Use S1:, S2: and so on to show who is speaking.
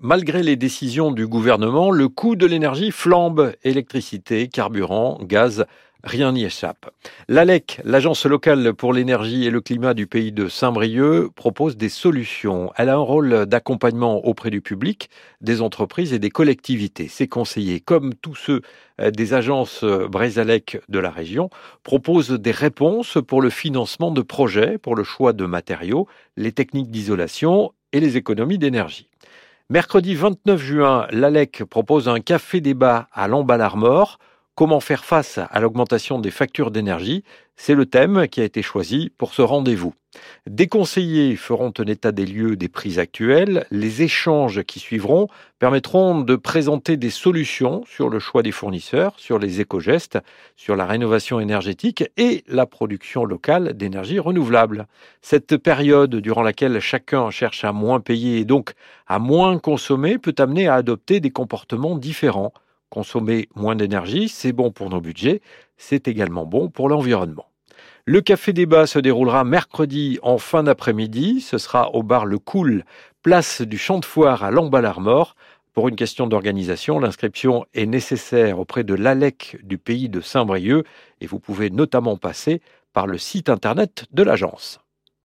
S1: Malgré les décisions du gouvernement, le coût de l'énergie flambe. Électricité, carburant, gaz, rien n'y échappe. L'ALEC, l'agence locale pour l'énergie et le climat du pays de Saint-Brieuc, propose des solutions. Elle a un rôle d'accompagnement auprès du public, des entreprises et des collectivités. Ses conseillers, comme tous ceux euh, des agences Brésalec de la région, proposent des réponses pour le financement de projets, pour le choix de matériaux, les techniques d'isolation et les économies d'énergie. Mercredi 29 juin, l'ALEC propose un café débat à l'emballarmort. Comment faire face à l'augmentation des factures d'énergie? C'est le thème qui a été choisi pour ce rendez-vous. Des conseillers feront un état des lieux des prix actuels. Les échanges qui suivront permettront de présenter des solutions sur le choix des fournisseurs, sur les éco-gestes, sur la rénovation énergétique et la production locale d'énergie renouvelable. Cette période durant laquelle chacun cherche à moins payer et donc à moins consommer peut amener à adopter des comportements différents. Consommer moins d'énergie, c'est bon pour nos budgets, c'est également bon pour l'environnement. Le café débat se déroulera mercredi en fin d'après-midi. Ce sera au bar Le Cool, place du Champ de Foire à Lamballe-Armor. Pour une question d'organisation, l'inscription est nécessaire auprès de l'ALEC du pays de Saint-Brieuc et vous pouvez notamment passer par le site internet de l'agence.